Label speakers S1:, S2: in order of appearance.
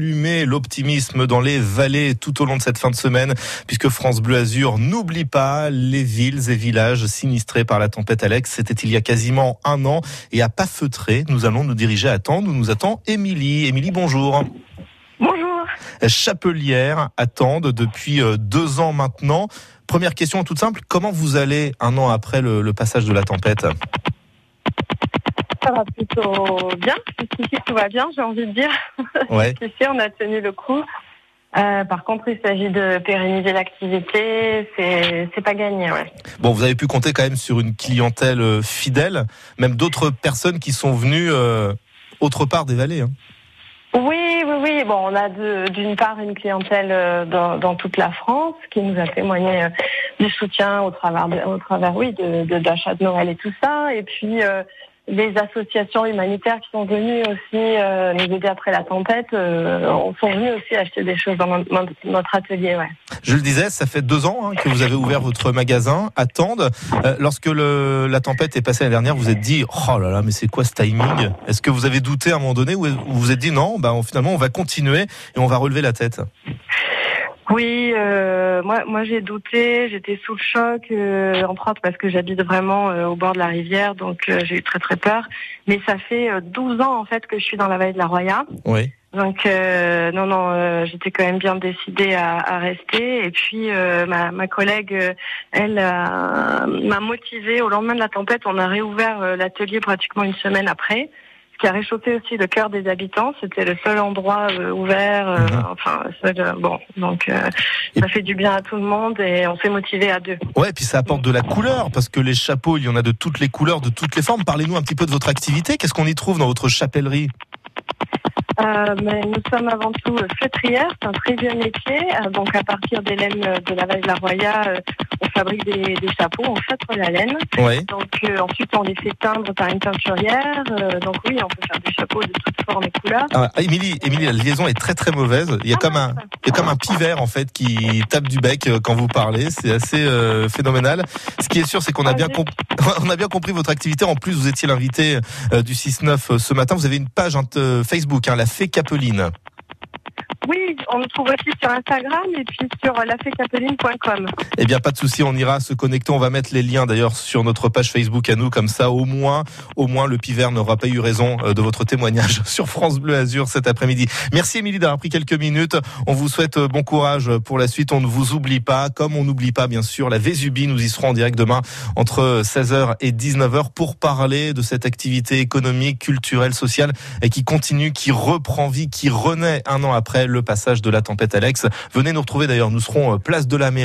S1: allumer l'optimisme dans les vallées tout au long de cette fin de semaine, puisque France Bleu Azur n'oublie pas les villes et villages sinistrés par la tempête Alex. C'était il y a quasiment un an. Et à pas feutrer, nous allons nous diriger à Tende où nous attend Émilie. Émilie, bonjour.
S2: Bonjour.
S1: Chapelière à Tende depuis euh, deux ans maintenant. Première question toute simple, comment vous allez un an après le, le passage de la tempête?
S2: Ça va plutôt bien. Tout va bien, j'ai envie de dire.
S1: Ouais.
S2: Jusqu'ici, on a tenu le coup. Euh, par contre, il s'agit de pérenniser l'activité. C'est, pas gagné, ouais.
S1: Bon, vous avez pu compter quand même sur une clientèle euh, fidèle, même d'autres personnes qui sont venues euh, autre part des vallées. hein.
S2: Oui, oui, oui. Bon, on a d'une part une clientèle dans, dans toute la France qui nous a témoigné du soutien au travers, de- au travers, oui, de, de, Noël et tout ça. Et puis euh, les associations humanitaires qui sont venues aussi euh, nous aider après la tempête, euh, sont venues aussi acheter des choses dans notre, atelier, ouais.
S1: Je le disais, ça fait deux ans hein, que vous avez ouvert votre magasin à Tende. Euh, lorsque le, la tempête est passée l'année dernière, vous vous êtes dit oh là là, mais c'est quoi ce timing? Est-ce que vous avez douté à un moment donné ou vous vous êtes dit non, bah finalement on va continuer et on va relever la tête?
S2: Oui, euh, moi, moi j'ai douté, j'étais sous le choc, euh, parce que j'habite vraiment euh, au bord de la rivière, donc euh, j'ai eu très très peur. Mais ça fait euh, 12 ans en fait que je suis dans la vallée de la Roya,
S1: Oui.
S2: donc euh, non non, euh, j'étais quand même bien décidée à, à rester. Et puis euh, ma, ma collègue, elle m'a motivée. Au lendemain de la tempête, on a réouvert l'atelier pratiquement une semaine après. Qui a réchauffé aussi le cœur des habitants, c'était le seul endroit euh, ouvert, euh,
S1: Mhm.
S2: enfin seul, euh, bon, donc euh, ça fait du bien à tout le monde et on s'est motivé à deux.
S1: Ouais, puis ça apporte de la couleur parce que les chapeaux, il y en a de toutes les couleurs, de toutes les formes. Parlez-nous un petit peu de votre activité. Qu'est-ce qu'on y trouve dans votre chapellerie?
S2: Euh, mais nous sommes avant tout euh, feutrières, c'est un très vieux métier. Euh, donc à partir des laines euh, de la vallée de la Roya, euh, on fabrique des, des chapeaux, on feutre la laine.
S1: Oui.
S2: Donc euh, ensuite on les fait teindre par une teinturière. Euh, donc oui, on peut faire des chapeaux de toutes formes et couleurs.
S1: Ah, Émilie, Émilie, la liaison est très très mauvaise. Il y a comme un, il y a comme un pivert en fait qui tape du bec quand vous parlez. C'est assez euh, phénoménal. Ce qui est sûr, c'est qu'on a
S2: Ah,
S1: bien on a bien compris votre activité. En plus, vous étiez l'invité du 6-9 euh, ce matin. Vous avez une page hein, Facebook, hein, la Fée Capeline.
S2: Oui, on nous trouve aussi sur Instagram et puis sur euh, lafécapeline.com.
S1: Eh bien, pas de souci, on ira se connecter. On va mettre les liens d'ailleurs sur notre page Facebook à nous, comme ça, au moins, au moins, le pivert n'aura pas eu raison euh, de votre témoignage sur France Bleu Azur cet après-midi. Merci Émilie d'avoir pris quelques minutes. On vous souhaite euh, bon courage pour la suite. On ne vous oublie pas, comme on n'oublie pas bien sûr la Vésubie. Nous y serons en direct demain entre 16h et 19h pour parler de cette activité économique, culturelle, sociale et qui continue, qui reprend vie, qui renaît un an après le passage de la tempête Alex. Venez nous retrouver d'ailleurs. Nous serons euh, place de la mairie.